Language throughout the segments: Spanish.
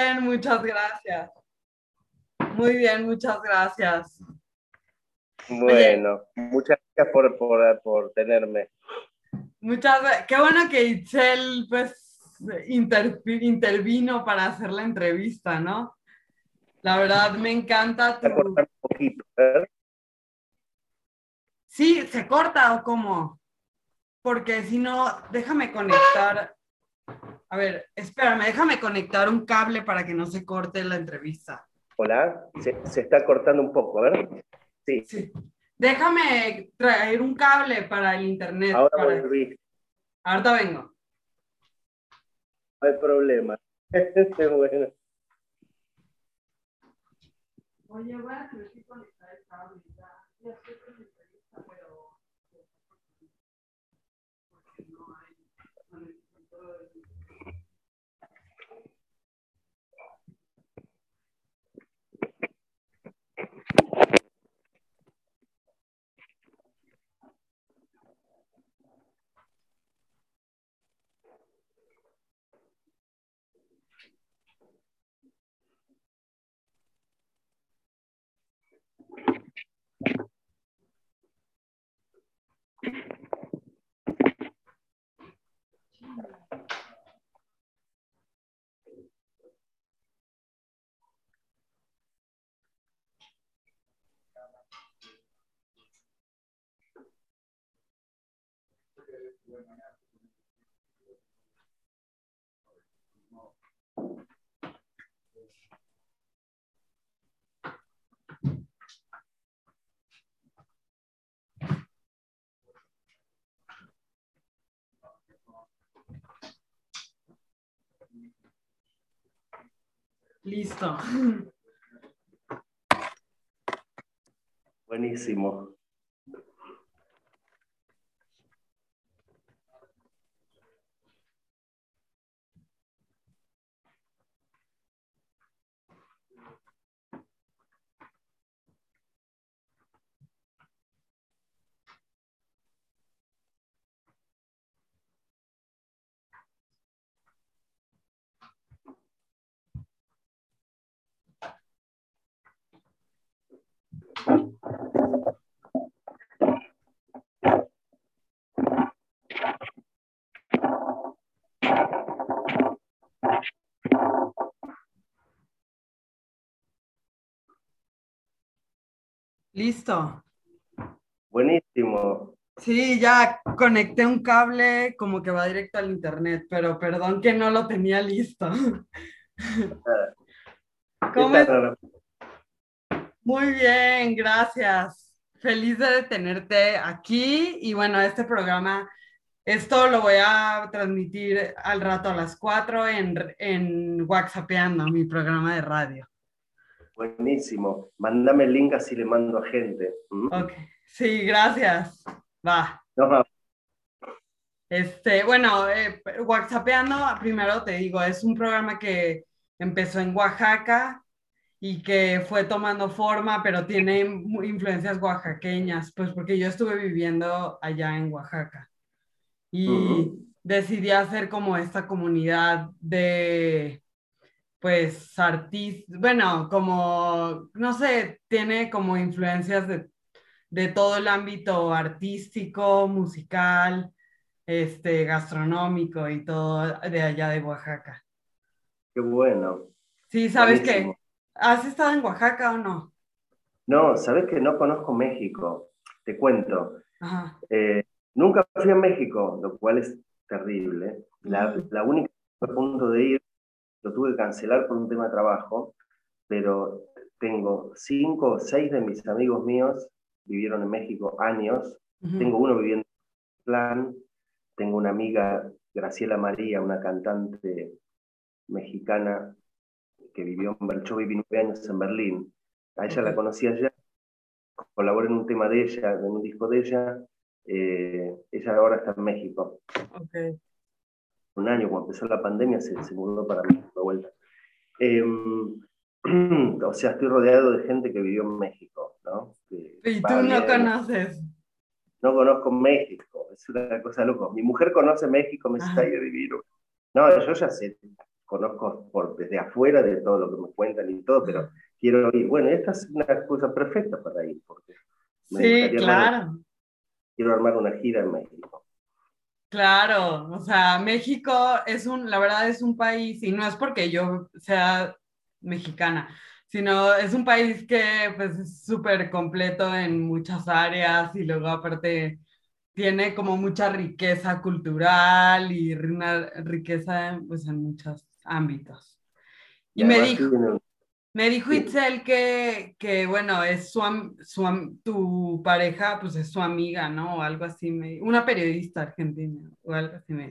bien, muchas gracias. Muy bien, muchas gracias. Bueno, muchas gracias por, por, por, tenerme. Muchas Qué bueno que Itzel pues intervino para hacer la entrevista, ¿no? La verdad me encanta tu... Un poquito, ¿eh? Sí, ¿se corta o cómo? Porque si no, déjame conectar. A ver, espérame, déjame conectar un cable para que no se corte la entrevista. Hola, se, está cortando un poco, a ver. Sí. sí. Déjame traer un cable para el internet. Ahora para... volví. Ahorita vengo. No hay problema. bueno. Oye, voy a tener que conectar el cable. Ya, Listo. Buenísimo. Listo. Buenísimo. Sí, ya conecté un cable como que va directo al internet, pero perdón que no lo tenía listo. ¿Cómo Muy bien, gracias. Feliz de tenerte aquí y bueno, este programa, esto lo voy a transmitir al rato a las 4 en, en WhatsAppeando, mi programa de radio. Buenísimo. Mándame el link así le mando a gente. ¿Mm? Ok. Sí, gracias. Va. Este, bueno, eh, WhatsAppeando, primero te digo, es un programa que empezó en Oaxaca y que fue tomando forma, pero tiene influencias oaxaqueñas, pues porque yo estuve viviendo allá en Oaxaca y decidí hacer como esta comunidad de pues artista, bueno, como, no sé, tiene como influencias de, todo el ámbito artístico, musical, este, gastronómico y todo de allá de Oaxaca. Qué bueno. Sí, ¿sabes qué? ¿Has estado en Oaxaca o no? No, sabes que no conozco México. Te cuento. Eh, nunca fui a México, lo cual es terrible. La, la única punto de ir lo tuve que cancelar por un tema de trabajo, pero tengo cinco o seis de mis amigos míos vivieron en México años. Tengo uno viviendo en Plan, tengo una amiga, Graciela María, una cantante mexicana que vivió en Berlín, yo viví nueve años en Berlín. A ella la conocí allá, colaboré en un tema de ella, en un disco de ella. Eh, ella ahora está en México. Okay un año, cuando empezó la pandemia, se, se mudó para México de vuelta. Em, o sea, estoy rodeado de gente que vivió en México, ¿no? ¿Y tú no conoces? No conozco México, es una cosa loca. Mi mujer conoce México, me está ahí vivir. No, yo ya sé conozco por, desde afuera de todo lo que me cuentan y todo, pero quiero ir. Bueno, esta es una cosa perfecta para ir, porque sí, claro. quiero armar una gira en México. Claro, o sea, México es un, la verdad es un país, y no es porque yo sea mexicana, sino es un país que pues es súper completo en muchas áreas y luego aparte tiene como mucha riqueza cultural y una riqueza pues en muchos ámbitos. Y, me dijo, me dijo Itzel que, que, bueno, es su, su, tu pareja, pues es su amiga, ¿no? O algo así, me, una periodista argentina, o algo así me,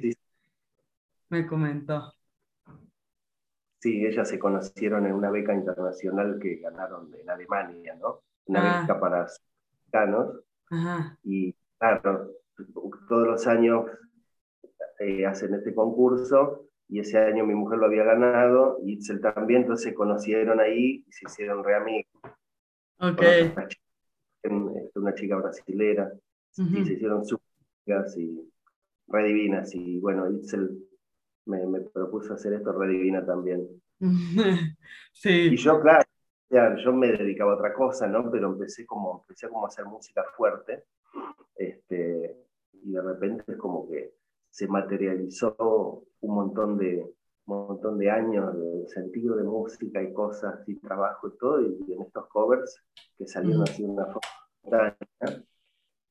me comentó. Sí, ellas se conocieron en una beca internacional que ganaron en Alemania, ¿no? Una ah. beca para mexicanos. Y claro, todos los años eh, hacen este concurso y ese año mi mujer lo había ganado y Itzel también, entonces se conocieron ahí y se hicieron re amigos. Ok. Una chica, brasilera, y se hicieron súper y re divinas. Y bueno, Itzel me, me, propuso hacer esto re divina también. sí. Y yo, claro, ya, yo me dedicaba a otra cosa, ¿no? Pero empecé como, empecé como a hacer música fuerte. Este, y de repente es como que se materializó un montón de, un montón de años de sentido de música y cosas y trabajo y todo, y, en estos covers que salieron así de una forma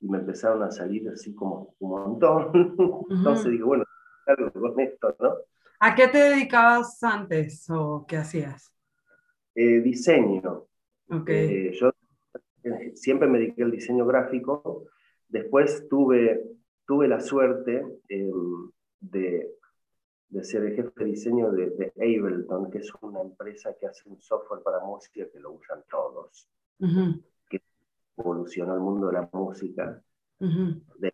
y me empezaron a salir así como un montón. Entonces digo, bueno, algo con esto, ¿no? ¿A qué te dedicabas antes o qué hacías? Eh, diseño. Okay. Eh, yo eh, siempre me dediqué al diseño gráfico. Después tuve tuve la suerte em, de, de, ser el jefe de diseño de, Ableton, que es una empresa que hace un software para música que lo usan todos, que evolucionó el mundo de la música, de,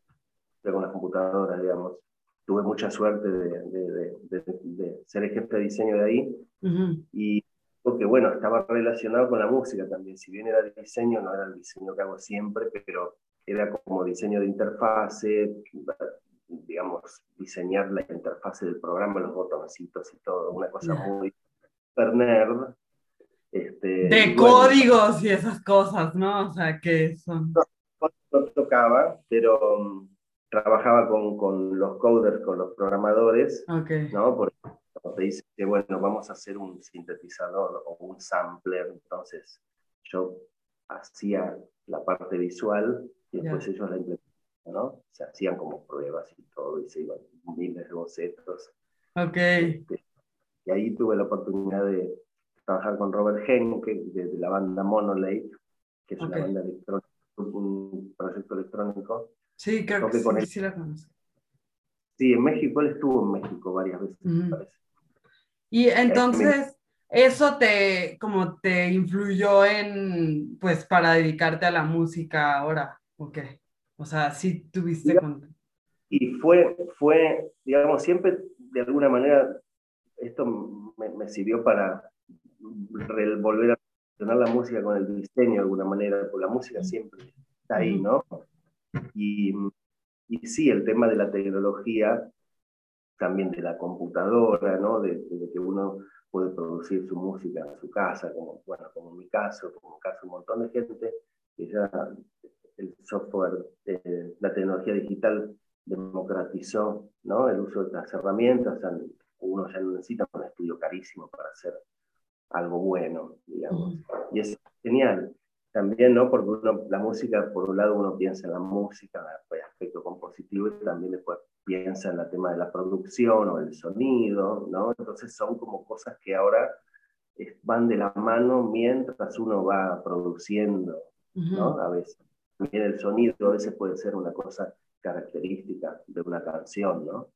con las computadoras, digamos. Tuve mucha suerte de, de, ser el jefe de diseño de ahí. Y porque bueno, estaba relacionado con la música también, si bien era diseño, no era el diseño que hago siempre, pero era como diseño de interfase, digamos, diseñar la interfase del programa, los botoncitos y todo, una cosa muy super nerd. Este, de códigos y esas cosas, ¿no? O sea, que son... No, no tocaba, pero um, trabajaba con, con, los coders, con los programadores, okay. ¿no? Porque te dice que, bueno, vamos a hacer un sintetizador o un sampler, entonces yo hacía la parte visual y después ellos la implementaron, ¿no? Se hacían como pruebas y todo, y se iban miles de bocetos. Ok. Este, y ahí tuve la oportunidad de trabajar con Robert Henke, de, la banda Monolake, que es una banda electrónica, un proyecto electrónico. Sí, creo que sí, sí la conozco. Sí, en México, él estuvo en México varias veces, me parece. Y entonces, eso te, como te influyó en, pues, para dedicarte a la música ahora. Ok. O sea, sí tuviste... Y fue, fue, digamos, siempre de alguna manera esto me, sirvió para volver a relacionar la música con el diseño de alguna manera, porque la música siempre está ahí, ¿no? Y, y sí, el tema de la tecnología, también de la computadora, ¿no? De, de, que uno puede producir su música en su casa, como, bueno, como en mi caso, como en el caso de un montón de gente que ya el software, eh, la tecnología digital democratizó ¿no? el uso de estas herramientas. uno ya no necesita un estudio carísimo para hacer algo bueno, digamos. Y es genial. También, ¿no? Porque la música, por un lado, uno piensa en la música, en el aspecto compositivo, y también después piensa en el tema de la producción o el sonido, ¿no? Entonces son como cosas que ahora van de la mano mientras uno va produciendo, ¿no? A veces. También el sonido a veces puede ser una cosa característica de una canción, ¿no?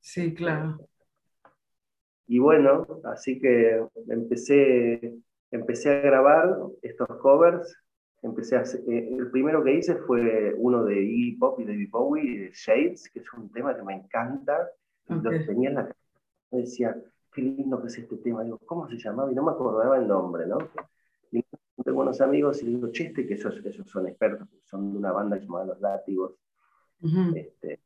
Sí, claro. Y bueno, así que empecé, empecé a grabar estos covers. Empecé a eh, el primero que hice fue uno de Iggy Pop y David Bowie, Shades, que es un tema que me encanta. Lo tenía en la me decía, qué lindo que es este tema. Digo, ¿cómo se llamaba? Y no me acordaba el nombre, ¿no? De buenos amigos y digo, chiste, que esos, esos son expertos, son de una banda llamada Los Látigos, este,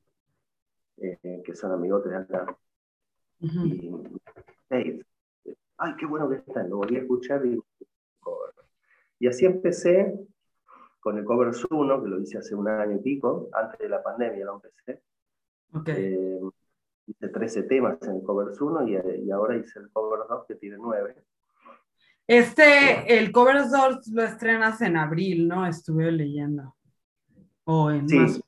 eh, que son amigos de acá. y, Ay, qué bueno que está, lo volví a escuchar y Y así empecé con el Covers 1, que lo hice hace un año y pico, antes de la pandemia lo empecé. Eh, hice 13 temas en el Covers 1 y, y, ahora hice el Covers 2 que tiene 9. Este, el Covers 2 lo estrenas en abril, ¿no? Estuve leyendo. O en sí,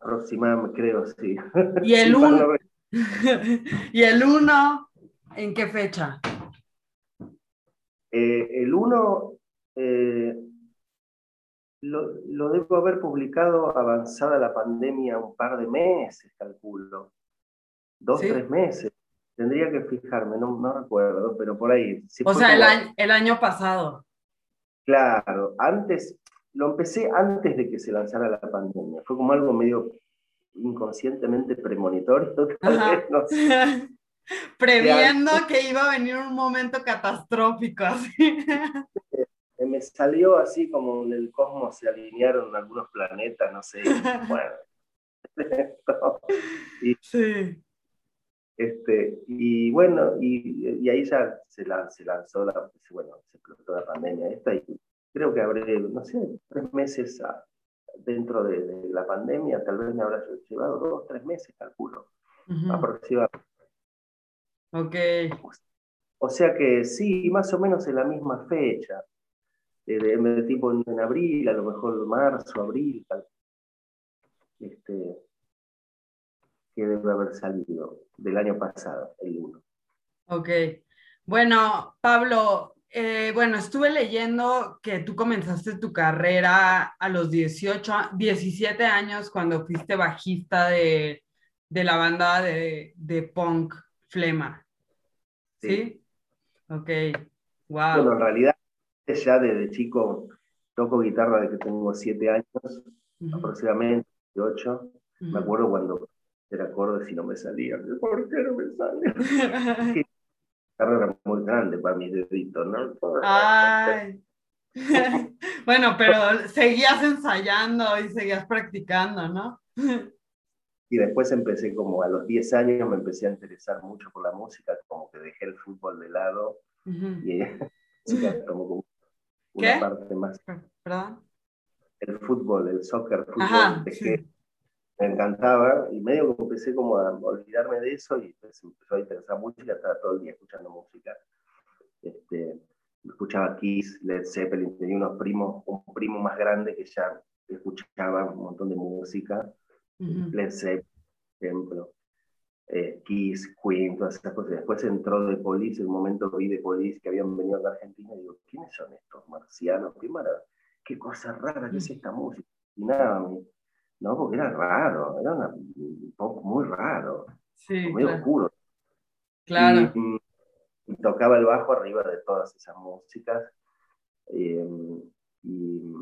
aproximadamente, creo, sí. ¿Y el 1? ¿Y el 1 en qué fecha? Eh, el 1 eh, lo, lo, debo haber publicado avanzada la pandemia un par de meses, calculo. Dos, tres meses. Tendría que fijarme, no, no recuerdo, pero por ahí. o sea, el, año, el año pasado. Claro, antes, lo empecé antes de que se lanzara la pandemia. Fue como algo medio inconscientemente premonitorio. No Previendo que iba a venir un momento catastrófico. Así. Me salió así como en el cosmos se alinearon algunos planetas, no sé. Bueno. y, sí. Este, y bueno, y, ahí ya se, se lanzó la, bueno, se explotó la pandemia esta y creo que habré, no sé, tres meses dentro de, la pandemia, tal vez me habrá llevado dos, tres meses, calculo, aproximadamente. Ok. O sea que sí, más o menos en la misma fecha. Eh, de, tipo en, abril, a lo mejor marzo, abril, este, que debe haber salido del año pasado, el 1. Ok. Bueno, Pablo, eh, bueno, estuve leyendo que tú comenzaste tu carrera a los 18, 17 años cuando fuiste bajista de, de la banda de, de punk Flema. ¿Sí? Ok, wow. Bueno, en realidad ya desde chico toco guitarra de que tengo 7 años, aproximadamente 8. Me acuerdo cuando era acorde si no me salía. ¿Por qué no me sale? Carrera era muy grande para mis deditos, ¿no? Ay. bueno, pero seguías ensayando y seguías practicando, ¿no? Y después empecé como a los 10 años me empecé a interesar mucho por la música, como que dejé el fútbol de lado y como una parte más. ¿Perdón? El fútbol, el soccer, fútbol, me encantaba y medio que empecé como a olvidarme de eso y pues empezó a interesar música, estaba todo el día escuchando música. Este, escuchaba Kiss, Led Zeppelin, tenía unos primos, un primo más grande que ya escuchaba un montón de música Led Zeppelin, por ejemplo, eh, Kiss, Queen, todas esas cosas. Después entró de Police, en un momento vi de Police que habían venido a la Argentina y digo, ¿quiénes son estos marcianos? Qué, qué cosa rara que es esta música. Y nada, no, porque era raro, era un pop muy raro, sí, muy oscuro. Claro. Y, tocaba el bajo arriba de todas esas músicas. Eh, y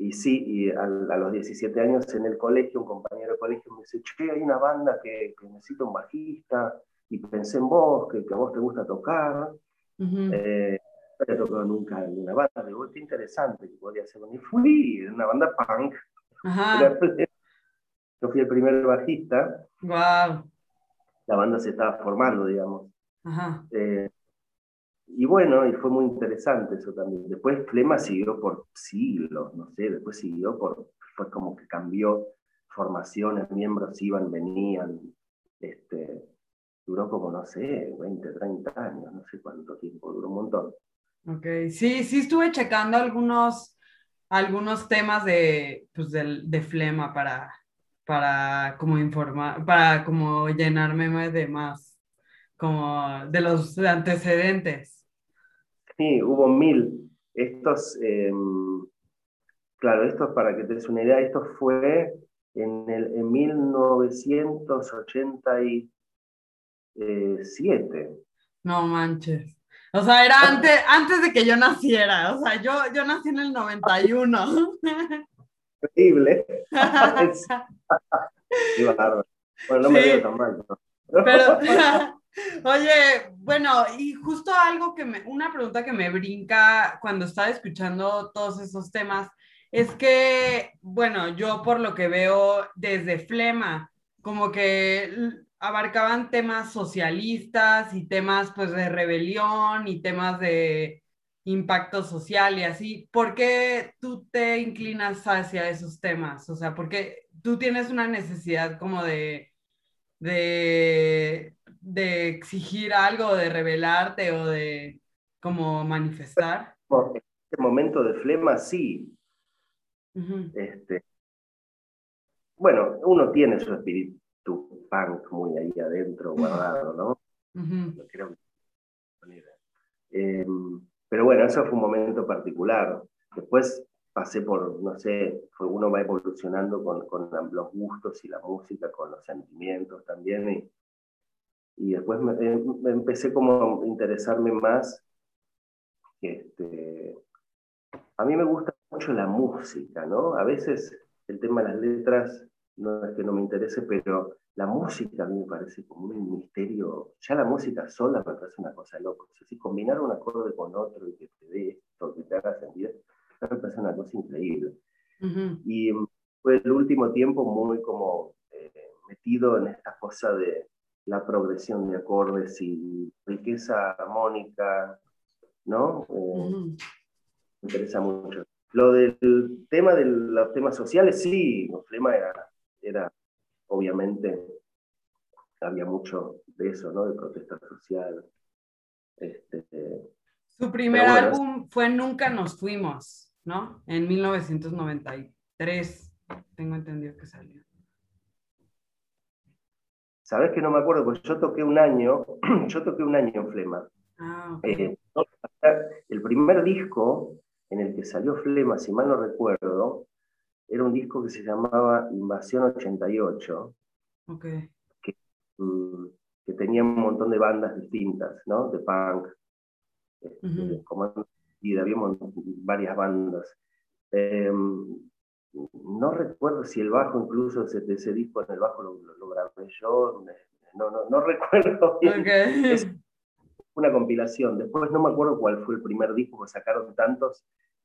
y sí, y a, los 17 años en el colegio, un compañero de colegio me dice, che, hay una banda que, que necesita un bajista, y pensé en vos, que, que a vos te gusta tocar. Eh, no había tocado nunca en una banda, digo, qué interesante que podría ser. Y fui, en una banda punk. Yo fui el primer bajista. Wow. La banda se estaba formando, digamos. Ajá. Eh, y bueno, y fue muy interesante eso también. Después Flema siguió por siglos, no sé, después siguió por, fue como que cambió formaciones, miembros iban, venían, este, duró como, no sé, 20, 30 años, no sé cuánto tiempo, duró un montón. Ok, sí, sí estuve checando algunos, algunos temas de, pues, de, de Flema para, para como informar, para como llenarme de más, como de los antecedentes. Sí, hubo mil. Estos, em, claro, esto para que te des una idea, esto fue en, el, en 1987. No manches. O sea, era antes, antes de que yo naciera. O sea, yo, yo nací en el 91. Increíble. bueno, no me dio tan mal. Pero, Oye, bueno, y justo algo que me, una pregunta que me brinca cuando estaba escuchando todos esos temas, es que, bueno, yo por lo que veo desde Flema, como que abarcaban temas socialistas y temas pues de rebelión y temas de impacto social y así. ¿Por qué tú te inclinas hacia esos temas? O sea, porque tú tienes una necesidad como de, de, de exigir algo, de revelarte o de como manifestar. En este momento de flema, sí. este, bueno, uno tiene su espíritu punk muy ahí adentro guardado, ¿no? creo em, pero bueno, eso fue un momento particular. Después pasé por, no sé, uno va evolucionando con, con, los gustos y la música, con los sentimientos también. Y, y después me, eh, empecé como a interesarme más. Este, a mí me gusta mucho la música, ¿no? A veces el tema de las letras no es que no me interese, pero la música a mí me parece como un misterio. Ya la música sola me parece una cosa loca. O sea, si combinar un acorde con otro y que te dé esto, que te haga sentir, me parece una cosa increíble. Y fue el último tiempo muy como eh, metido en esta cosa de la progresión de acordes y riqueza armónica, ¿no? Eh, me interesa mucho. Lo del tema de los temas sociales, sí, el tema era era, obviamente, había mucho de eso, ¿no? De protesta social. Este, Su primer álbum fue Nunca nos fuimos, ¿no? En 1993, tengo entendido que salió. Sabes que no me acuerdo, pues yo toqué un año, yo toqué un año en Flema. Ah, eh, el primer disco en el que salió Flema, si mal no recuerdo, era un disco que se llamaba Invasión 88, okay. Que, mm, que, tenía un montón de bandas distintas, ¿no? De punk, este, y había varias bandas. Em, no recuerdo si el bajo, incluso de ese disco en el bajo lo, grabé yo, no, no, no recuerdo bien. Es una compilación. Después no me acuerdo cuál fue el primer disco que sacaron tantos,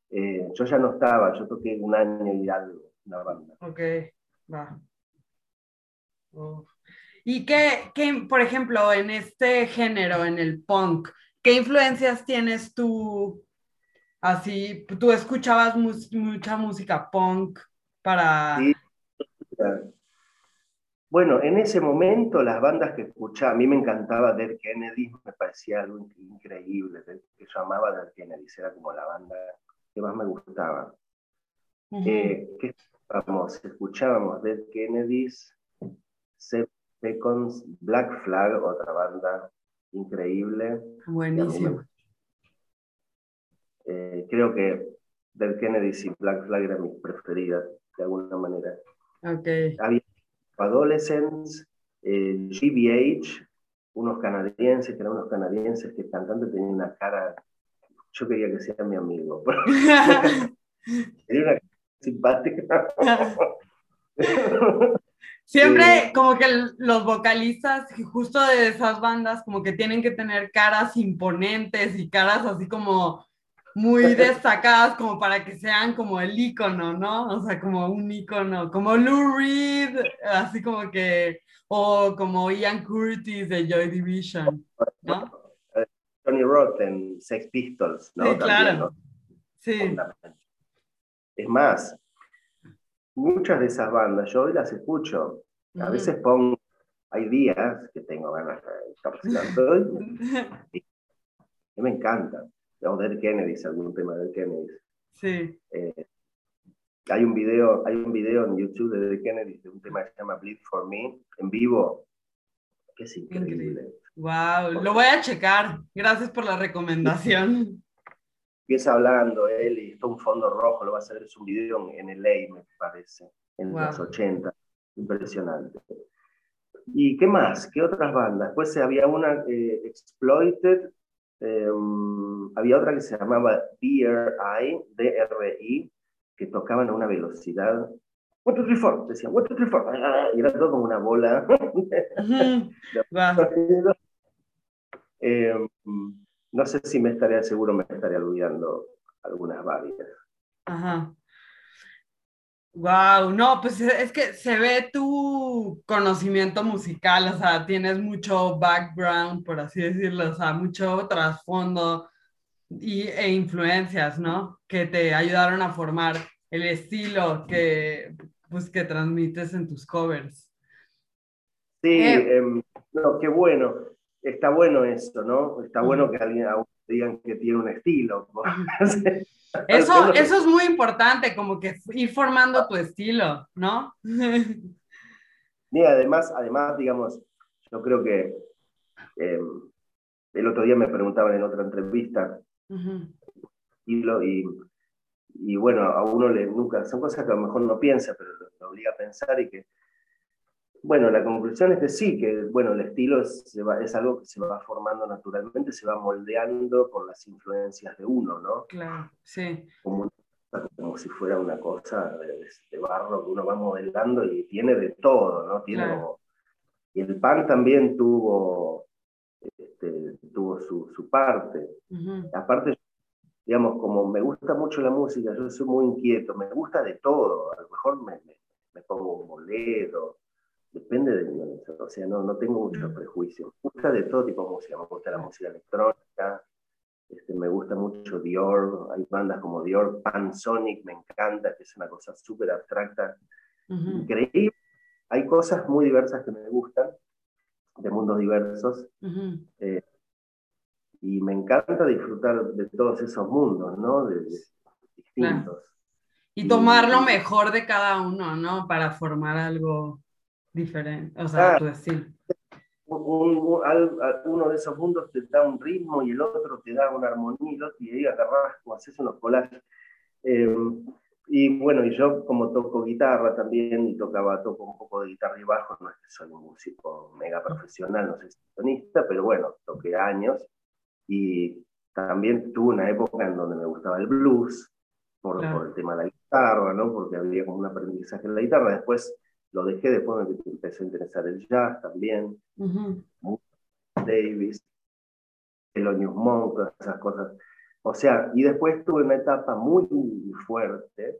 eh, yo ya no estaba, yo toqué un año y algo la banda. Ok, va. ¿Y qué, qué, por ejemplo, en este género, en el punk, qué influencias tienes tú? Así, tú escuchabas mucha música punk para... Bueno, en ese momento las bandas que escuchaba, a mí me encantaba Dead Kennedy, me parecía algo increíble, que yo amaba Dead Kennedy, era como la banda que más me gustaba. Eh, ¿Qué escuchábamos? Escuchábamos Dead Kennedys, Seconds, Black Flag, otra banda increíble. Buenísimo. Eh, creo que Dead Kennedys y Black Flag eran mis preferidas, de alguna manera. Okay. Había Adolescents, eh, GBH, unos canadienses, que eran unos canadienses que el cantante tenía una cara yo quería que sea mi amigo. Era una simpática. Siempre como que los vocalistas justo de esas bandas como que tienen que tener caras imponentes y caras así como muy destacadas como para que sean como el icono, ¿no? O sea, como un icono, como Lou Reed, así como que, o como Ian Curtis de Joy Division, ¿no? Tony Roth en Sex Pistols, ¿no? Sí, claro. Sí. Es más, muchas de esas bandas yo hoy las escucho. A veces pongo, hay días que tengo ganas de y, y me encanta. O Dead Kennedy, algún tema de Kennedy. Sí. Eh, hay un video, hay un video en YouTube de Dead Kennedy de un tema que se llama Bleed for Me en vivo, que es increíble. Wow, lo voy a checar. Gracias por la recomendación. Empieza hablando él y está un fondo rojo, lo va a hacer, es un video en, el LA, me parece, en los 80. Impresionante. ¿Y qué más? ¿Qué otras bandas? Pues había una, eh, Exploited, em, había otra que se llamaba DRI, DRI, que tocaban a una velocidad two, three, four. Decían, two, three, four. Y era todo como una bola. Eh, no sé si me estaría seguro, me estaría olvidando algunas varias. Ajá. Wow, no, pues es que se ve tu, conocimiento musical, o sea, tienes mucho background, por así decirlo, o sea, mucho trasfondo y, e influencias, ¿no? Que te ayudaron a formar el estilo que, pues, que transmites en tus covers. Sí, eh, em, no, qué bueno. Está bueno eso, ¿no? Está bueno que alguien digan que tiene un estilo. Eso, eso es muy importante, como que ir formando tu estilo, ¿no? Y además, además, digamos, yo creo que em, el otro día me preguntaban en otra entrevista, y, lo, y, y, bueno, a uno le nunca, son cosas que a lo mejor no piensa, pero lo obliga a pensar y que bueno, la conclusión es que sí, que bueno, el estilo es, es, algo que se va formando naturalmente, se va moldeando por las influencias de uno, ¿no? Claro, sí. Como, como si fuera una cosa de, barro que uno va modelando y tiene de todo, ¿no? Tiene y el pan también tuvo, este, tuvo su, su parte. Aparte, digamos, como me gusta mucho la música, yo soy muy inquieto, me gusta de todo, a lo mejor me, me, me pongo un bolero depende de mí, o sea, no, no tengo muchos prejuicios. Me gusta de todo tipo de música, me gusta la música electrónica, este, me gusta mucho Dior, hay bandas como Dior, Pansonic, me encanta, que es una cosa súper abstracta, increíble. Hay cosas muy diversas que me gustan, de mundos diversos, eh, y me encanta disfrutar de todos esos mundos, ¿no? De, distintos. Y tomar lo mejor de cada uno, ¿no? Para formar algo diferente, o sea, tu estilo. uno de esos mundos te da un ritmo y el otro te da una armonía y ahí agarras como haces unos collages. Eh, y bueno, y yo como toco guitarra también y tocaba, toco un poco de guitarra y bajo, no es que soy un músico mega profesional, no soy sintonista, pero bueno, toqué años y también tuve una época en donde me gustaba el blues por, por el tema de la guitarra, ¿no? Porque había como un aprendizaje en la guitarra. Después lo dejé, después me empezó a interesar el jazz también, Davis, Thelonious Monk, todas esas cosas. O sea, y después tuve una etapa muy fuerte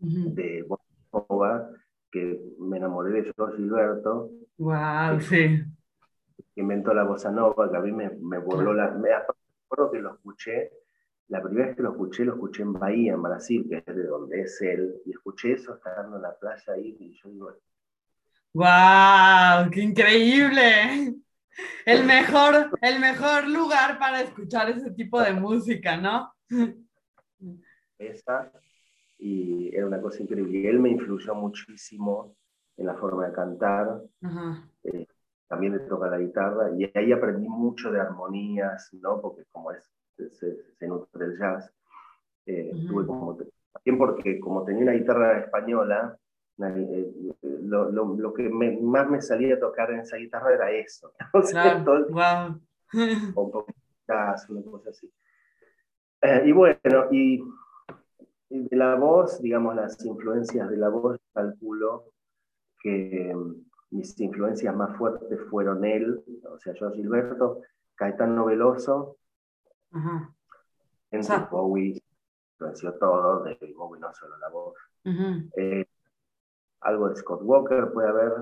de bossa que me enamoré de George Gilberto. ¡Wow! Sí. Que inventó la bossa nova, que a mí me, me voló la... Me acuerdo que lo escuché, la primera vez que lo escuché, lo escuché en Bahía, en Brasil, que es de donde es él, y escuché eso estando en la playa ahí, y yo digo, ¡Wow! ¡Qué increíble! El mejor, el mejor lugar para escuchar ese tipo de música, ¿no? Esa, y era una cosa increíble. Él me influyó muchísimo en la forma de cantar. Eh, también de tocar la guitarra. Y ahí aprendí mucho de armonías, ¿no? Porque como es, se, nutre el jazz. Eh, como, también porque como tenía una guitarra española, lo, lo, lo, que más me salía a tocar en esa guitarra era eso. wow. un poco una cosa así. Eh, y bueno, y, de la voz, digamos, las influencias de la voz, calculo que mm, mis influencias más fuertes fueron él, o sea, yo Gilberto, Caetano Veloso, uh en Bowie, influenció todo, de Bowie no solo la voz algo de Scott Walker, puede haber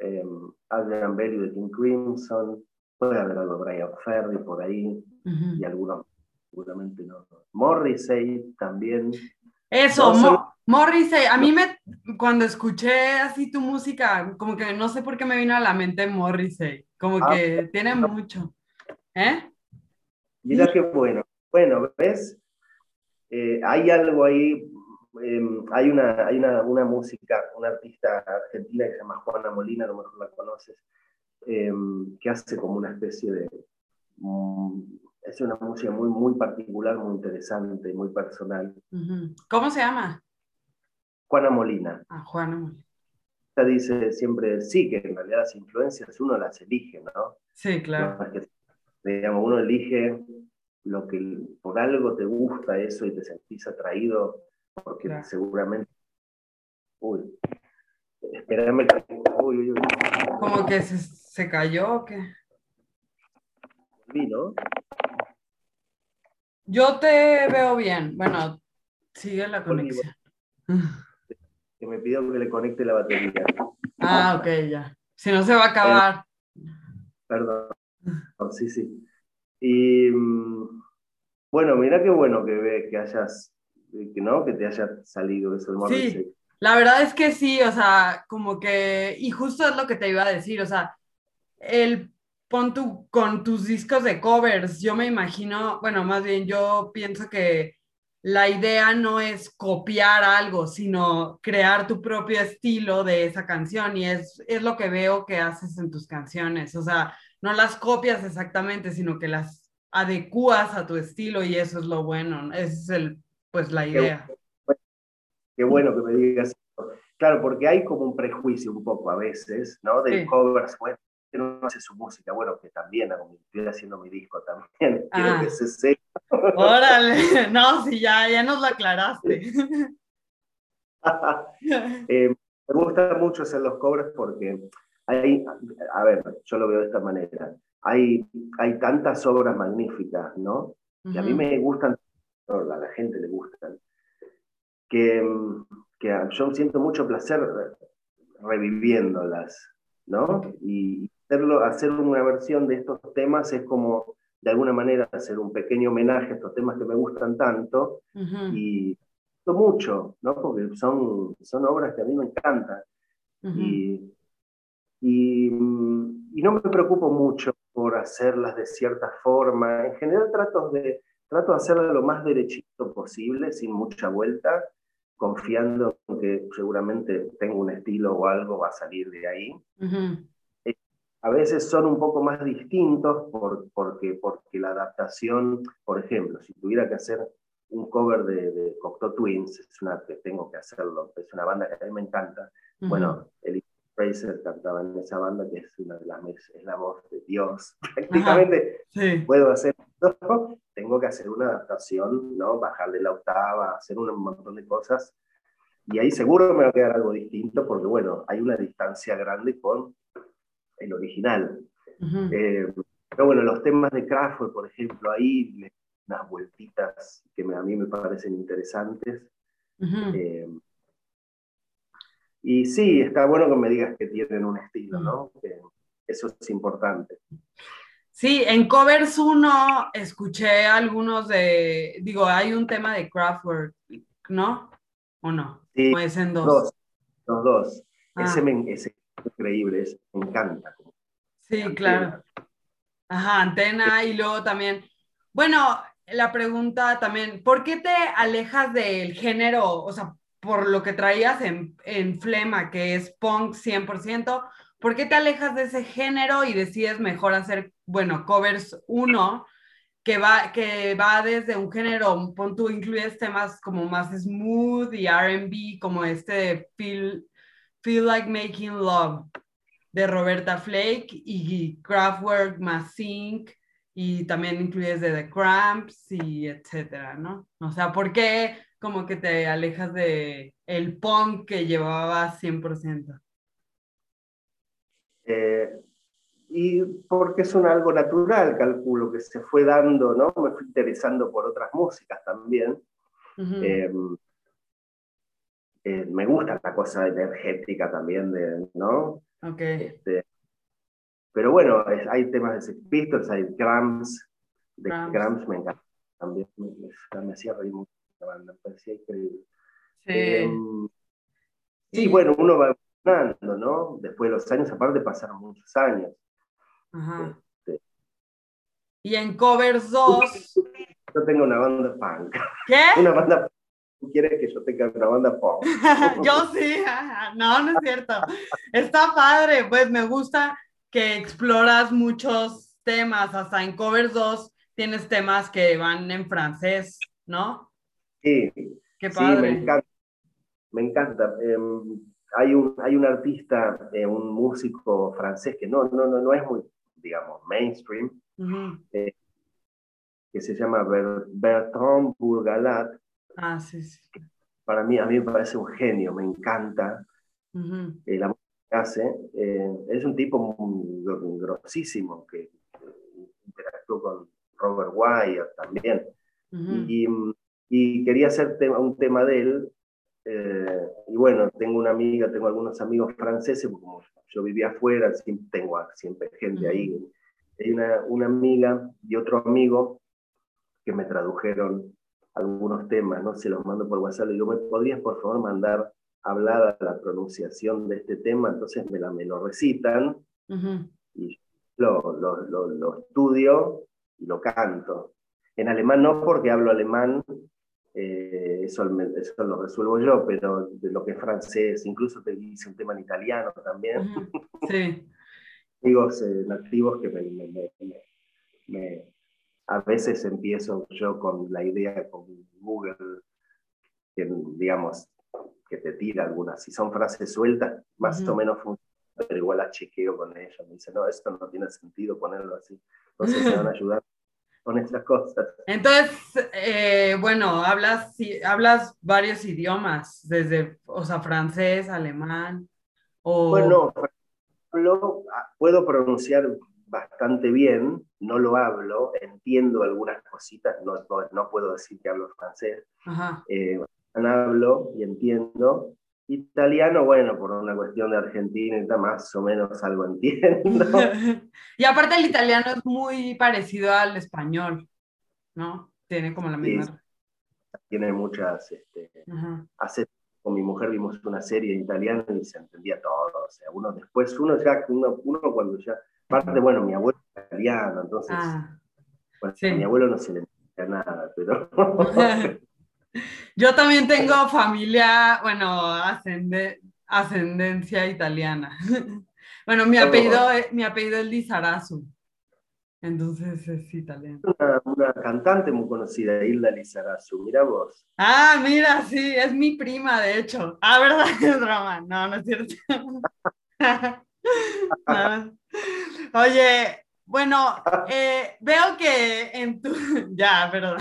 eh, Adrian Belly de King Crimson, puede haber algo de Brian Ferry por ahí, y algunos seguramente no. Morrissey también. Eso, Morrissey, a mí me, cuando escuché así tu música, como que no sé por qué me vino a la mente Morrissey, como ah, que tiene mucho. ¿Eh? Mira qué bueno. Bueno, ¿ves? Eh, hay algo ahí Em, hay, una, hay una, una, música, una artista argentina que se llama Juana Molina, a lo mejor la conoces, em, que hace como una especie de... Mm, es una música muy, muy particular, muy interesante, muy personal. ¿Cómo se llama? Juana Molina. Ah, Juana Molina. Ella dice siempre, sí, que en realidad las influencias uno las elige, ¿no? Sí, claro. digamos, uno elige lo que por algo te gusta eso y te sentís atraído porque seguramente. Uy, espérame. Uy, uy, ¿Como que se, se cayó o qué? ¿no? Yo te veo bien. Bueno, sigue la conexión. Que me pidió que le conecte la batería. Ah, ok, ya. Si no se va a acabar. perdón. Sí, sí. Y mm, bueno, mira qué bueno que ve que hayas, que no, que te haya salido eso Sí, la verdad es que sí, o sea, como que, y justo es lo que te iba a decir, o sea, el pon tu, con tus discos de covers, yo me imagino, bueno, más bien yo pienso que la idea no es copiar algo, sino crear tu propio estilo de esa canción y es, es lo que veo que haces en tus canciones, o sea, no las copias exactamente, sino que las adecuas a tu estilo y eso es lo bueno, esa es el, pues la idea. Qué bueno, que me digas Claro, porque hay como un prejuicio un poco a veces, ¿no? De covers, bueno, que no hace su música, bueno, que también estoy haciendo mi disco también, quiero que ah. se sepa. Órale, no, sí, ya, ya nos lo aclaraste. Eh, me gusta mucho hacer los covers porque hay, a ver, yo lo veo de esta manera, hay, hay tantas obras magníficas, ¿no? Que a mí me gustan, a la gente le gustan, que, que yo siento mucho placer reviviéndolas, ¿no? Y hacerlo, hacer una versión de estos temas es como, de alguna manera, hacer un pequeño homenaje a estos temas que me gustan tanto y mucho, ¿no? Porque son, son obras que a mí me encantan. y, y, y, no me preocupo mucho por hacerlas de cierta forma. En general trato de, trato de hacerlas lo más derechito posible, sin mucha vuelta, confiando en que seguramente tengo un estilo o algo va a salir de ahí. Eh, a veces son un poco más distintos por, porque, porque la adaptación, por ejemplo, si tuviera que hacer un cover de, de Cocteau Twins, es una que tengo que hacerlo, es una banda que a mí me encanta. Bueno, el Fraser cantaba en esa banda, que es una de las es la voz de Dios. Prácticamente puedo hacer tengo que hacer una adaptación, ¿no? Bajarle la octava, hacer un montón de cosas. Y ahí seguro me va a quedar algo distinto, porque bueno, hay una distancia grande con el original. Eh, pero bueno, los temas de Kraftwerk, por ejemplo, ahí unas vueltitas que a mí me parecen interesantes. Y sí, está bueno que me digas que tienen un estilo, ¿no? eso es importante. Sí, en Covers 1 escuché algunos de, digo, hay un tema de Kraftwerk, ¿no? ¿O no? Sí, ¿O es en dos? dos los dos. Ah. Ese, me, ese es increíble, me encanta. Sí, claro. Ajá, antena y luego también, bueno, la pregunta también, ¿por qué te alejas del género? O sea, por lo que traías en, en Flema, que es punk 100%, ¿por qué te alejas de ese género y decides mejor hacer, bueno, covers 1, que va, que va desde un género, pon tú, incluyes temas como más smooth y RB, como este Feel, Feel Like Making Love de Roberta Flake y Kraftwerk más Sync y también incluyes de The Cramps y etcétera, ¿no? O sea, ¿por qué como que te alejas de el punk que llevaba 100%? Eh, y porque es un algo natural, calculo, que se fue dando, ¿no? Me fui interesando por otras músicas también. Em, eh, me gusta la cosa energética también, de, ¿no? Okay. Este, pero bueno, hay temas de Sex Pistols, hay Cramps, de Cramps, me encanta también, me, me hacía reír mucho la banda, parecía increíble. Sí. Em, sí, bueno, uno va evolucionando, ¿no? Después de los años, aparte pasaron muchos años. Ajá. Este, y en Covers 2... Yo tengo una banda punk. ¿Qué? Una banda ¿Tú quieres que yo tenga una banda punk? yo sí, no, no es cierto. Está padre, pues me gusta que exploras muchos temas, hasta en Covers 2 tienes temas que van en francés, ¿no? Sí, Qué padre. sí me encanta. Me encanta. Em, hay, un, hay un artista, eh, un músico francés que no, no, no, no es muy, digamos, mainstream, eh, que se llama Bertrand Bourgalat. Ah, sí, sí. Para mí, a mí me parece un genio, me encanta. Eh, la hace, eh, es un tipo grosísimo que interactuó con Robert Wyatt también. y, y, quería hacer tema, un tema de él Eh, y bueno, tengo una amiga, tengo algunos amigos franceses, como yo vivía afuera, tengo siempre gente ahí. Hay una, una amiga y otro amigo que me tradujeron algunos temas, ¿no? Se los mando por WhatsApp. Le digo, ¿me podrías por favor mandar hablada la pronunciación de este tema? Entonces me, la, me lo recitan y lo, lo, lo, estudio y lo canto. En alemán no, porque hablo alemán, eh, eso, eso, lo resuelvo yo, pero de lo que es francés, incluso te hice un tema en italiano también. Sí. Amigos eh, nativos que me, a veces empiezo yo con la idea con Google, que digamos, que te tira algunas, si son frases sueltas, más o menos funcionan, pero igual las chequeo con ellos, me dicen, no, esto no tiene sentido ponerlo así, entonces me van a ayudar con estas cosas. Entonces, eh, bueno, hablas, hablas varios idiomas, desde, o sea, francés, alemán, o... Bueno, ah, puedo pronunciar bastante bien, no lo hablo, entiendo algunas cositas, no, no, puedo decir que hablo francés, eh, hablo y entiendo. Italiano, bueno, por una cuestión de Argentina, más o menos algo entiendo. y aparte el italiano es muy parecido al español, ¿no? Tiene como la misma... tiene muchas... Este, hace, con mi mujer vimos una serie italiana y se entendía todo. O sea, uno después, uno ya, uno, uno cuando ya Aparte, bueno, mi abuelo es italiano, entonces, ah, bueno, a mi abuelo no se le entiende nada, pero... Yo también tengo familia, bueno, ascendencia italiana. Bueno, mi apellido, mi apellido es Lizarazu, entonces es italiano. Una, una, cantante muy conocida, Hilda Lizarazu, mira vos. Ah, mira, sí, es mi prima, de hecho. Ah, ¿verdad? Es drama. No, no es cierto. no. Oye, bueno, eh, veo que en tu. ya, perdón.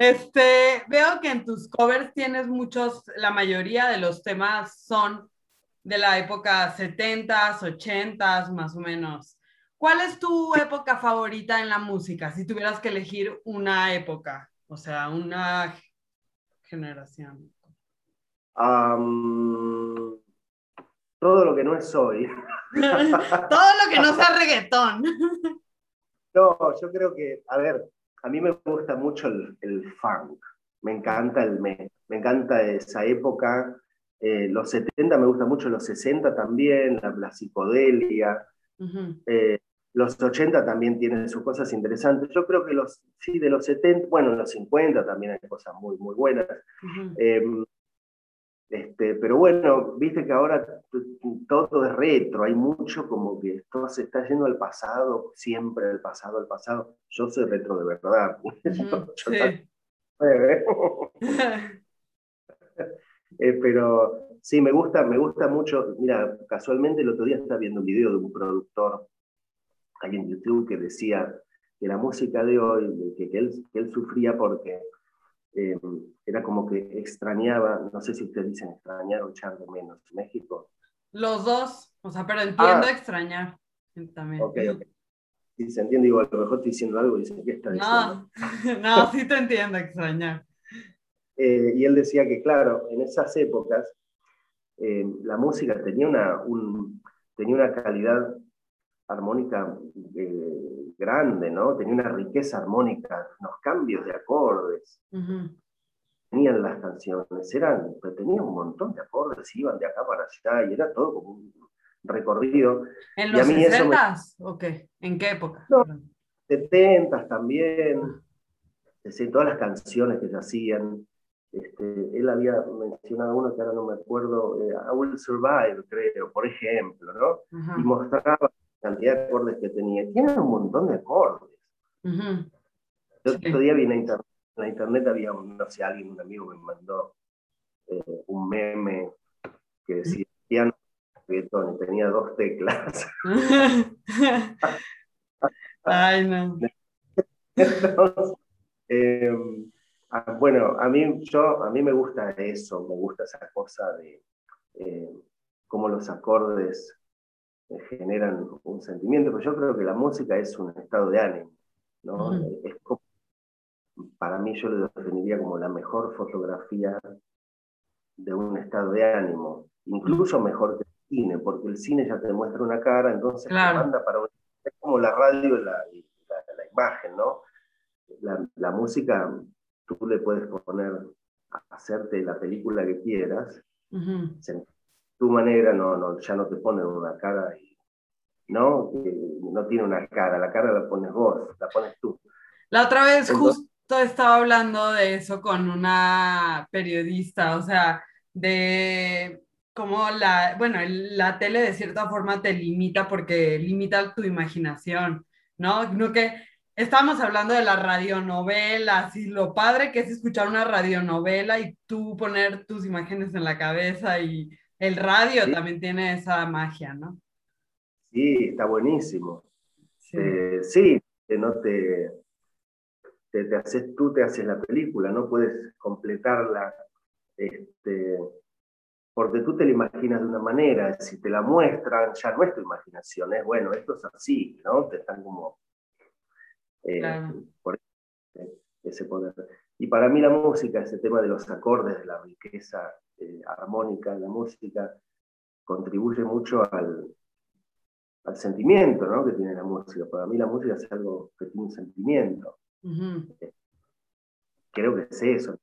Este, veo que en tus covers tienes muchos, la mayoría de los temas son de la época 70s, 80s, más o menos. ¿Cuál es tu época favorita en la música? Si tuvieras que elegir una época, o sea, una generación. todo lo que no es hoy. Todo lo que no sea reggaetón. No, yo creo que, a ver, a mí me gusta mucho el, funk. Me encanta, el, me, me encanta esa época. Eh, los 70 me gusta mucho, los 60 también, la, psicodelia. Eh, los 80 también tienen sus cosas interesantes. Yo creo que los, sí, de los 70, bueno, los 50 también hay cosas muy, muy buenas. Este, pero bueno, viste que ahora todo es retro, hay mucho como que todo se está yendo al pasado, siempre al pasado, al pasado. Yo soy retro de verdad. Eh, pero sí, me gusta, me gusta mucho. Mira, casualmente el otro día estaba viendo un video de un productor ahí en YouTube que decía que la música de hoy, que, que, él, que él sufría porque eh, era como que extrañaba, no sé si ustedes dicen extrañar o echar de menos México. Los dos, o sea, pero entiendo ah. extrañar también. Ok, ok. Si se entiende, igual, a lo mejor estoy diciendo algo y dicen, ¿qué está diciendo? No, no sí te entiendo extrañar. Eh, y él decía que, claro, en esas épocas eh, la música tenía una, un, tenía una calidad armónica eh, grande, ¿no? Tenía una riqueza armónica, unos cambios de acordes. Tenían las canciones, eran, pues, tenía un montón de acordes, iban de acá para allá y era todo como un recorrido. ¿En los 60 o qué? ¿En qué época? No, 70 también, decir, todas las canciones que se hacían. Este, él había mencionado una que ahora no me acuerdo, eh, I Will Survive, creo, por ejemplo, ¿no? Y mostraba cantidad de acordes que tenía. Tiene un montón de acordes. El otro día vi en internet, en la internet había, no sé, alguien, un amigo me mandó eh, un meme que decía piano reggaetón y tenía dos teclas. Ay, no. Em, ah, bueno, a mí, yo, a mí me gusta eso, me gusta esa cosa de eh, cómo los acordes generan un sentimiento, pero yo creo que la música es un estado de ánimo, ¿no? Es como, para mí yo lo definiría como la mejor fotografía de un estado de ánimo, incluso mejor que el cine, porque el cine ya te muestra una cara, entonces te manda para Es como la radio y la, la, imagen, ¿no? La, la, música, tú le puedes poner, hacerte la película que quieras, tu manera, no, no, ya no te ponen una cara, y, ¿no? no tiene una cara, la cara la pones vos, la pones tú. La otra vez justo estaba hablando de eso con una periodista, o sea, de cómo la, bueno, la tele de cierta forma te limita porque limita tu imaginación, ¿no? No que estábamos hablando de las radionovelas y lo padre que es escuchar una radionovela y tú poner tus imágenes en la cabeza y el radio también tiene esa magia, ¿no? Sí, está buenísimo. Sí, eh, sí que no te, te, haces, tú te haces la película, no puedes completarla, este, porque tú te la imaginas de una manera, si te la muestran, ya no es tu imaginación, es bueno, esto es así, ¿no? Te están como... Eh, por ese poder. Y para mí la música, ese tema de los acordes, de la riqueza eh, armónica en la música, contribuye mucho al, al sentimiento ¿no? que tiene la música. Para mí la música es algo que tiene un sentimiento. Eh, creo que es eso,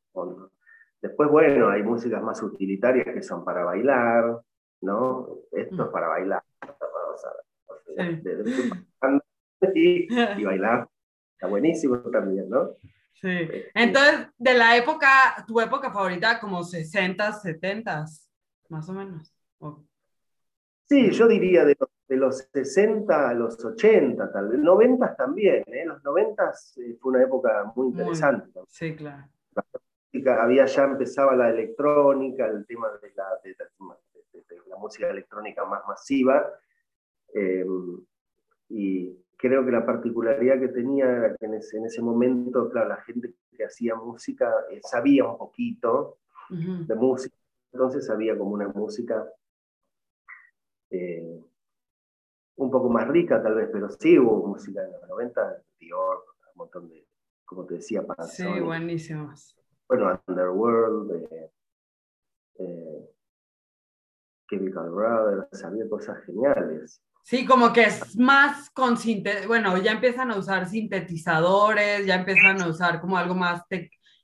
Después, bueno, hay músicas más utilitarias que son para bailar, ¿no? Esto es para bailar. y, y bailar. Está buenísimo también, ¿no? Sí. Eh, Entonces, de la época, tu época favorita, como 60, 70, más o menos. Sí, yo diría de los, 60 a los 80, tal vez. 90 también, ¿eh? Los 90 eh, fue una época muy interesante. sí, claro. había ya empezaba la electrónica, el tema de la, de, la música electrónica más masiva. Eh, y creo que la particularidad que tenía era que en ese, momento, claro, la gente que hacía música eh, sabía un poquito de música, entonces había como una música eh, un poco más rica tal vez, pero sí hubo música en los 90, Dior, un montón de, como te decía, para Sí, buenísimas. Bueno, Underworld, eh, Chemical Brothers, había cosas geniales. Sí, como que es más con bueno, ya empiezan a usar sintetizadores, ya empiezan a usar como algo más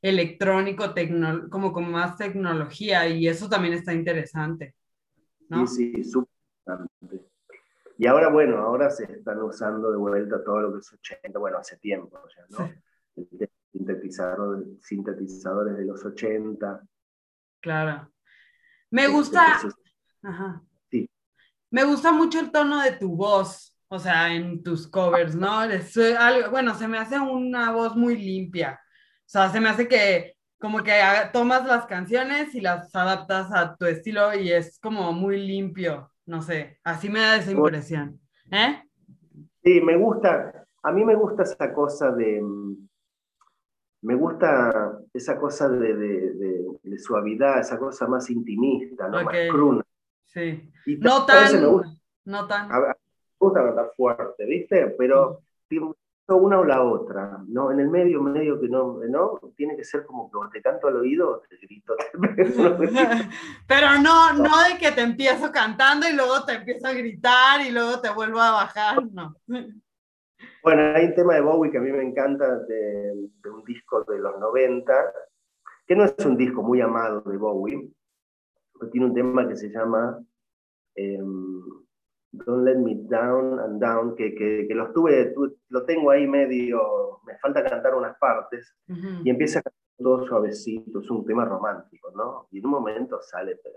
electrónico, como con más tecnología y eso también está interesante. ¿no? Sí, sí, súper interesante. Y ahora, bueno, ahora se están usando de vuelta todo lo que es 80, bueno, hace tiempo ya, ¿no? Sintetizadores, sintetizadores de los 80. Claro. Me gusta... Ajá me gusta mucho el tono de tu voz, o sea, en tus covers, ¿no? Es algo, bueno, se me hace una voz muy limpia. O sea, se me hace que como que tomas las canciones y las adaptas a tu estilo y es como muy limpio, no sé, así me da esa impresión. ¿Eh? Sí, me gusta, a mí me gusta esa cosa de, me gusta esa cosa de, suavidad, esa cosa más intimista, ¿no? más cruna. Sí. no tan. Me gusta, no tan. me gusta cantar fuerte, ¿viste? Pero una o la otra, ¿no? En el medio, medio que no, ¿no? Tiene que ser como que te canto al oído te grito. Pero no, no de que te empiezo cantando y luego te empiezo a gritar y luego te vuelvo a bajar, no. Bueno, hay un tema de Bowie que a mí me encanta de, de un disco de los 90, que no es un disco muy amado de Bowie, tiene un tema que se llama em, Don't Let Me Down and Down, que, que, que lo, estuve, lo tengo ahí medio, me falta cantar unas partes, y empieza a cantar todo suavecito, es un tema romántico, ¿no? Y en un momento sale, pero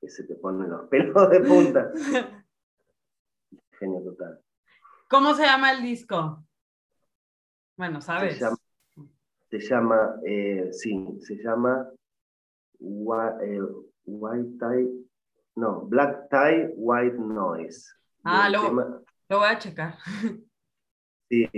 que se te ponen los pelos de punta. Genio total. ¿Cómo se llama el disco? Bueno, ¿sabes? Se llama, eh, sí, se llama eh, White Tie, no, Black Tie, White Noise. Ah, lo, lo, voy a checar. Sí.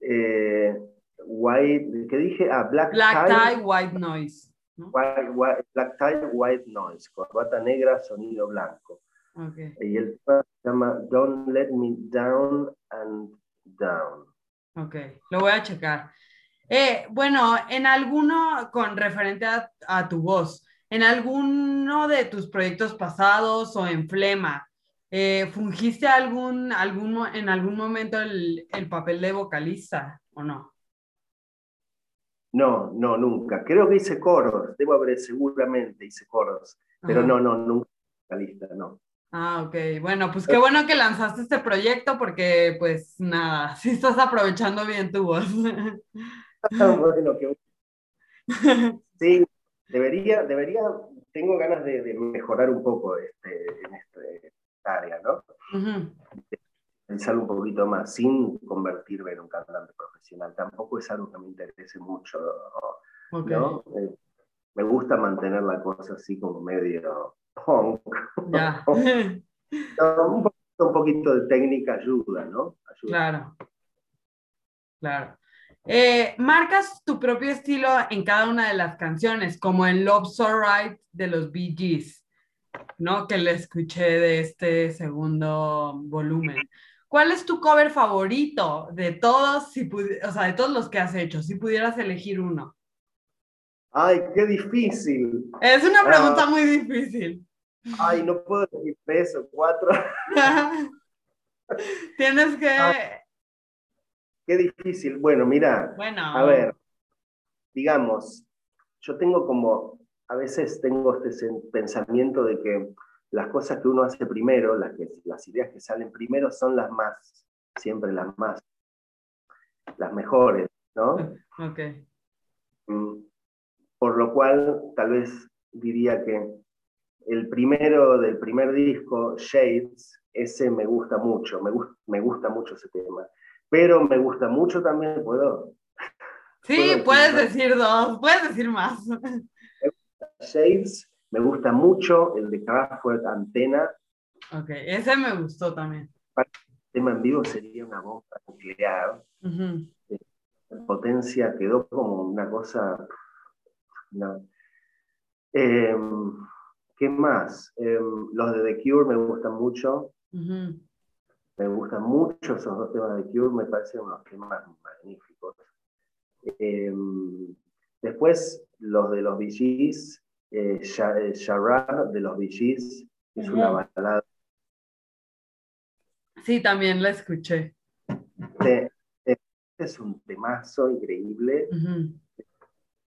Eh, white, ¿qué dije? Ah, Black, Black tie, White Noise. White, black Tie, White Noise. Corbata negra, sonido blanco. Okay. Y el tema se llama Don't Let Me Down and Down. Ok, lo voy a checar. Eh, bueno, en alguno, con referente a, tu voz, en alguno de tus proyectos pasados o en Flema, eh, ¿fungiste algún, algún, en algún momento el, papel de vocalista o no? No, no, nunca. Creo que hice coros, debo haber seguramente hice coros, pero no, no, nunca vocalista, no. Ah, ok. Bueno, pues qué bueno que lanzaste este proyecto porque, pues nada, sí estás aprovechando bien tu voz. bueno, que... Sí, debería, debería, tengo ganas de, mejorar un poco este, en esta área, ¿no? Pensar un poquito más, sin convertirme en un cantante profesional. Tampoco es algo que me interese mucho, ¿no? Eh, me gusta mantener la cosa así como medio punk. un, poquito, de técnica ayuda, ¿no? Claro. Claro. Eh, marcas tu propio estilo en cada una de las canciones, como en Love So Right de los Bee Gees, ¿no? Que le escuché de este segundo volumen. ¿Cuál es tu cover favorito de todos, si o sea, de todos los que has hecho, si pudieras elegir uno? Ay, qué difícil. Es una pregunta ah. muy difícil. Ay, no puedo decir tres o cuatro. Tienes que... Qué difícil. Bueno, mira, bueno. a ver, digamos, yo tengo como, a veces tengo este pensamiento de que las cosas que uno hace primero, las, que, las ideas que salen primero son las más, siempre las más, las mejores, ¿no? Ok. Mm, por lo cual, tal vez diría que el primero del primer disco, Shades, ese me gusta mucho, me, me gusta mucho ese tema. Pero me gusta mucho también, ¿puedo? Sí, puedes decir dos, puedes decir más. Shades, me gusta mucho el de Kraftwerk Antena. Ok, ese me gustó también. El tema en vivo sería una bomba nuclear. La potencia quedó como una cosa... Em, ¿Qué más? Em, los de The Cure me gustan mucho. Me gustan mucho esos dos temas de Cure, me parecen unos temas magníficos. Em, después, los de los VGs, eh, eh de los VGs, es una balada. Sí, también la escuché. es un temazo increíble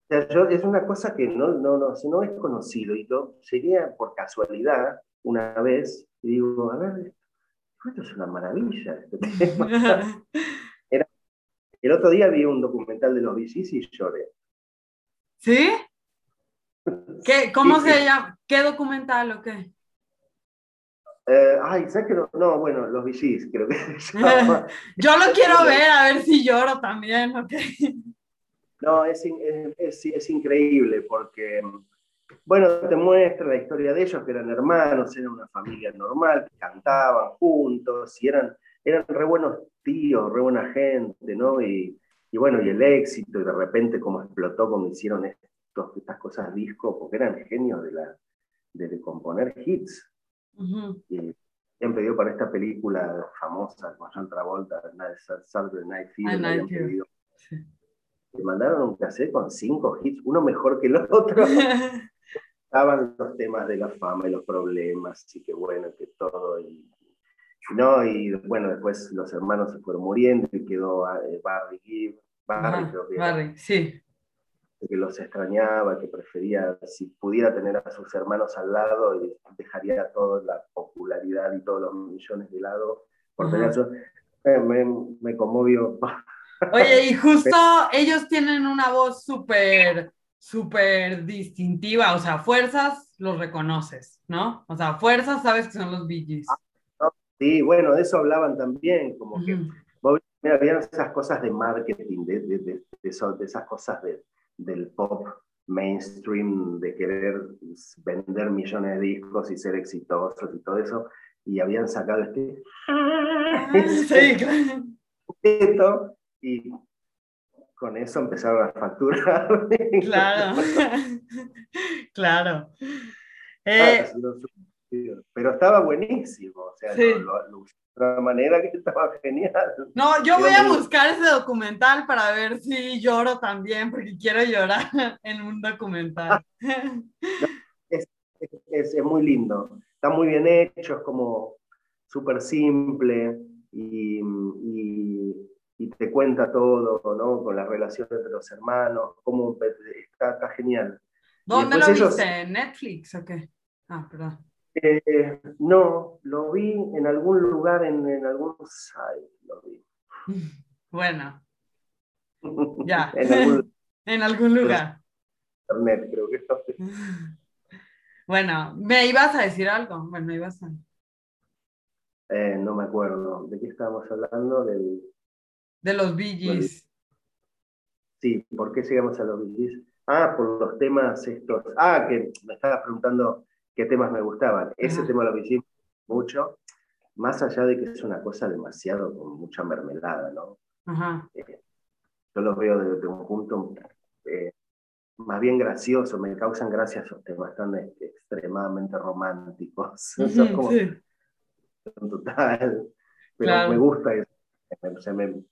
es una cosa que no, no, no, no es conocido y yo llegué por casualidad una vez y digo, a ver, esto es una maravilla. Este el otro día vi un documental de los bicis y lloré. ¿Sí? ¿Qué, ¿Cómo se llama? ¿Qué documental o qué? Eh, ay, ¿sabes que no? No, bueno, los bicis creo que. Yo lo quiero ver, a ver si lloro también, ok. No, es, es, es, increíble porque, bueno, te muestra la historia de ellos, que eran hermanos, eran una familia normal, que cantaban juntos y eran, eran re buenos tíos, re buena gente, ¿no? Y, y bueno, y el éxito, y de repente cómo explotó, cómo hicieron estos, estas cosas disco, porque eran genios de, la, de componer hits. Y han pedido para esta película famosa con John Travolta, Saturday Night Fever, le mandaron un cassette con cinco hits, uno mejor que el otro. Estaban los temas de la fama y los problemas, y que bueno, que todo. Y, no, y bueno, después los hermanos se fueron muriendo y quedó eh, Barry Gibb. Barry, Barry, sí. Que los extrañaba, que prefería, si pudiera tener a sus hermanos al lado, y dejaría toda la popularidad y todos los millones de lado por tener a eh, me, me conmovió Oye, y justo ellos tienen una voz súper, súper distintiva, o sea, fuerzas los reconoces, ¿no? O sea, fuerzas sabes que son los Bee Sí, bueno, de eso hablaban también, como que, mira, había esas cosas de marketing, de, de, de, de esas cosas del pop mainstream, de querer vender millones de discos y ser exitosos y todo eso, y habían sacado este... sí, claro. y con eso empezaron a facturar. Claro, claro. Eh, pero estaba buenísimo, o sea, lo, otra manera que estaba genial. No, yo voy a buscar ese documental para ver si lloro también, porque quiero llorar en un documental. es, es, es, muy lindo, está muy bien hecho, es como súper simple y, y, y, te cuenta todo, ¿no? Con la relación entre los hermanos, cómo está, está genial. ¿Dónde lo viste? ¿En Netflix o qué? Ah, perdón. Eh, no, lo vi en algún lugar, en, en algún site, lo vi. Bueno, ya. en, algún, en algún lugar. Internet, creo que Bueno, ¿me ibas a decir algo? Bueno, ibas a... Eh, no me acuerdo. ¿De qué estábamos hablando? Del... De los Bee Sí, ¿por qué llegamos a los Bee Ah, por los temas estos. Ah, que me estabas preguntando qué temas me gustaban. Ese tema lo vi mucho, más allá de que es una cosa demasiado con mucha mermelada, ¿no? Eh, yo los veo desde, un punto eh, más bien gracioso, me causan gracia esos temas tan este, extremadamente románticos. son como, total, pero me gusta eso. Me,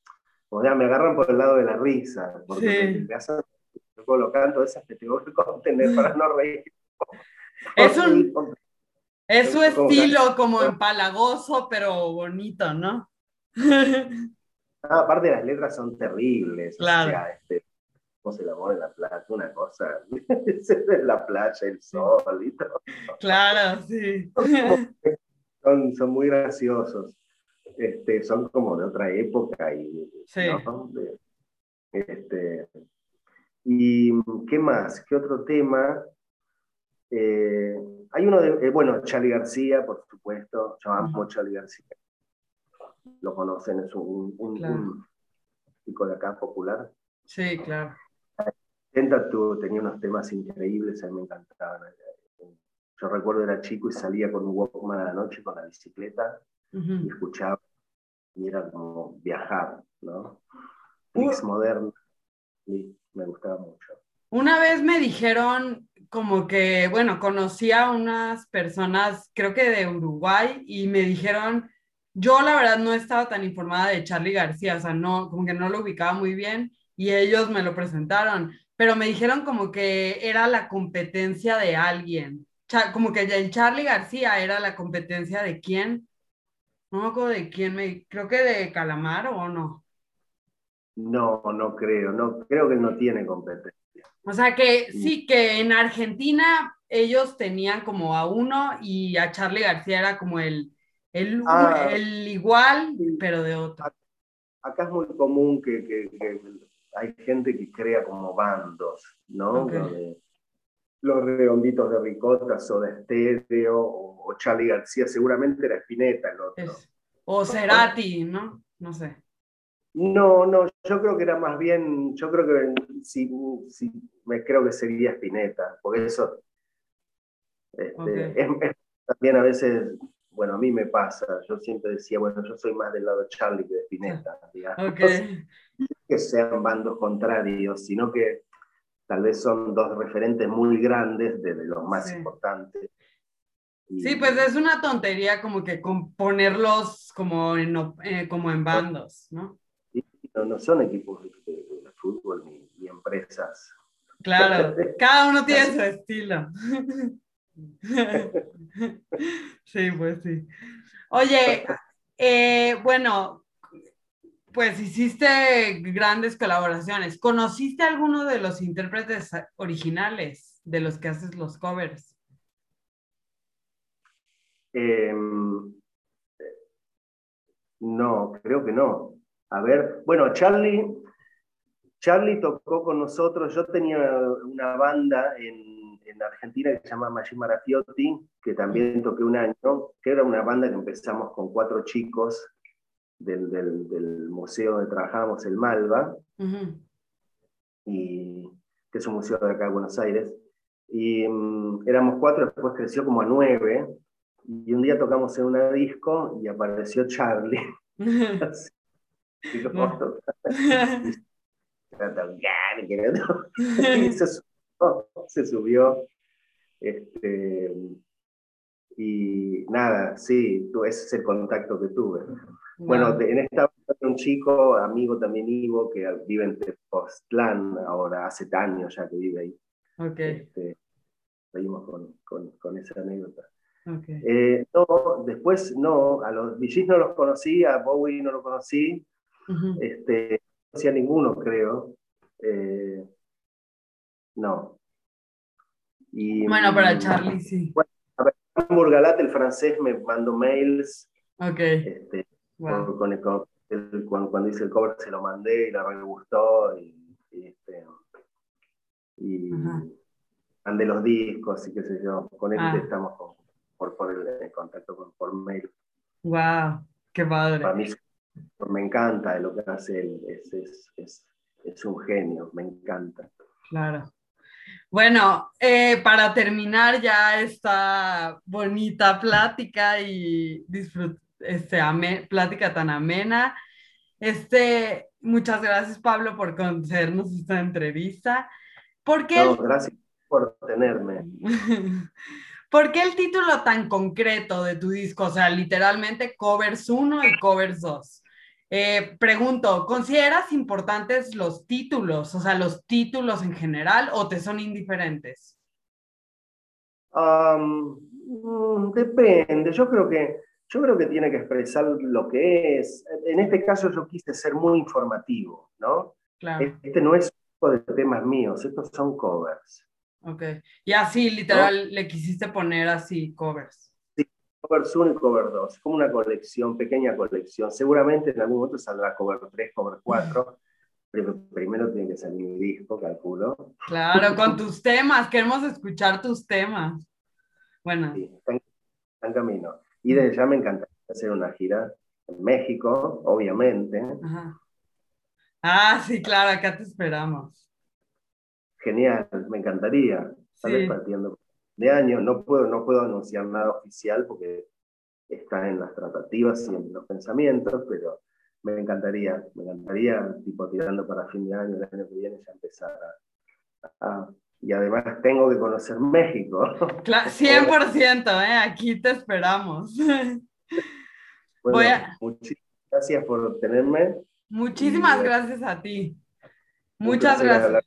o sea, me agarran por el lado de la risa, porque me, hacen lo canto esas que tengo que contener para no reír. Es, un, es su estilo como empalagoso, pero bonito, ¿no? Ah, aparte las letras son terribles. Claro. O sea, este, se el amor en la playa, una cosa. la playa, el sol y todo. Claro, sí. Son, son muy graciosos. Este, son como de otra época y, sí. este, ¿Y qué más? ¿Qué otro tema? Eh, hay uno de, eh, bueno, Charlie García, por supuesto, yo amo a Charlie García. Lo conocen, es un, un, chico de acá popular. Sí, claro. Tenta tenía unos temas increíbles, a mí me encantaban. Yo recuerdo era chico y salía con un Walkman a la noche con la bicicleta y escuchaba, y era como viajar, ¿no? Mix moderno me gustaba mucho. Una vez me dijeron como que, bueno, conocí a unas personas, creo que de Uruguay, y me dijeron, yo la verdad no estaba tan informada de Charlie García, o sea, no, como que no lo ubicaba muy bien, y ellos me lo presentaron, pero me dijeron como que era la competencia de alguien, como que el Charlie García era la competencia de quién, no me acuerdo de quién, me, creo que de Calamar o no. No, no creo, no creo que no tiene competencia. O sea que sí, que en Argentina ellos tenían como a uno y a Charlie García era como el, el, ah. igual, pero de otro. Acá es muy común que, hay gente que crea como bandos, ¿no? Los redonditos de ricotas o de estéreo, o, Charlie García, seguramente era Spinetta el otro. o Cerati, ¿no? No sé. No, no, yo creo que era más bien, yo creo que sí, me creo que sería Spinetta, porque eso este, es, también a veces, bueno, a mí me pasa, yo siempre decía, bueno, yo soy más del lado de Charlie que de Spinetta, digamos. que sean bandos contrarios, sino que tal vez son dos referentes muy grandes de, los más importantes. sí, pues es una tontería como que ponerlos como en, eh, como en bandos, ¿no? no, son equipos de, fútbol ni, empresas. Claro, cada uno tiene su estilo. Sí, pues sí. Oye, eh, bueno, pues hiciste grandes colaboraciones. ¿Conociste alguno de los intérpretes originales de los que haces los covers? Em, no, creo que no. A ver, bueno, Charlie, Charlie tocó con nosotros, yo tenía una banda en, Argentina que se llama Maggi Marafiotti, que también toqué un año, que era una banda que empezamos con cuatro chicos del, museo donde trabajábamos, el Malva, y, que es un museo de acá de Buenos Aires. Y mm, éramos cuatro, después creció como a nueve, y un día tocamos en una disco y apareció Charlie. se subió, este, y nada, sí, ese es el contacto que tuve. Bueno, en esta un chico, amigo también Ivo, que vive en Tepoztlán ahora, hace años ya que vive ahí. Ok. Este, seguimos con, con, con, esa anécdota. Okay. Eh, no, después no, a los VGs no los conocí, a Bowie no lo conocí, este, no conocía ninguno, creo. Eh, no. Y, bueno, para Charlie sí. Bueno, a ver, Burgalat, el francés, me mandó mails. Ok. Este, con, el, cuando, hice el cover se lo mandé y le gustó y, y, este, y mandé los discos y qué sé yo. Con él ah. estamos por, por el, contacto con, por mail. ¡Wow! ¡Qué padre! Para mí me encanta lo que hace él, es, es, es, es un genio, me encanta. Claro. Bueno, eh, para terminar ya esta bonita plática y disfrutar este, plática tan amena. Este, muchas gracias, Pablo, por concedernos esta entrevista. ¿Por qué gracias por tenerme. ¿Por qué el título tan concreto de tu disco? O sea, literalmente covers 1 y covers 2. Eh, pregunto, ¿consideras importantes los títulos, o sea, los títulos en general, o te son indiferentes? Mm, depende, yo creo que yo creo que tiene que expresar lo que es. En este caso yo quise ser muy informativo, ¿no? Este no es un de temas míos, estos son covers. Ok. Y así, literal, le quisiste poner así covers. Sí, covers 1 y cover 2. Como una colección, pequeña colección. Seguramente en algún momento saldrá cover 3, cover 4. Pero primero tiene que salir mi disco, calculo. Claro, con tus temas. Queremos escuchar tus temas. Bueno. Sí, están en camino. Y de ya me encantaría hacer una gira en México, obviamente. Ah, sí, claro, acá te esperamos. Genial, me encantaría. Sí. partiendo de año. No puedo, no puedo anunciar nada oficial porque está en las tratativas y en los pensamientos, pero me encantaría, me encantaría, tipo tirando para fin de año, el año que viene, ya empezar a y además tengo que conocer México. 100%, ¿eh? aquí te esperamos. Muchísimas gracias por tenerme. Muchísimas gracias a ti. Muchas gracias.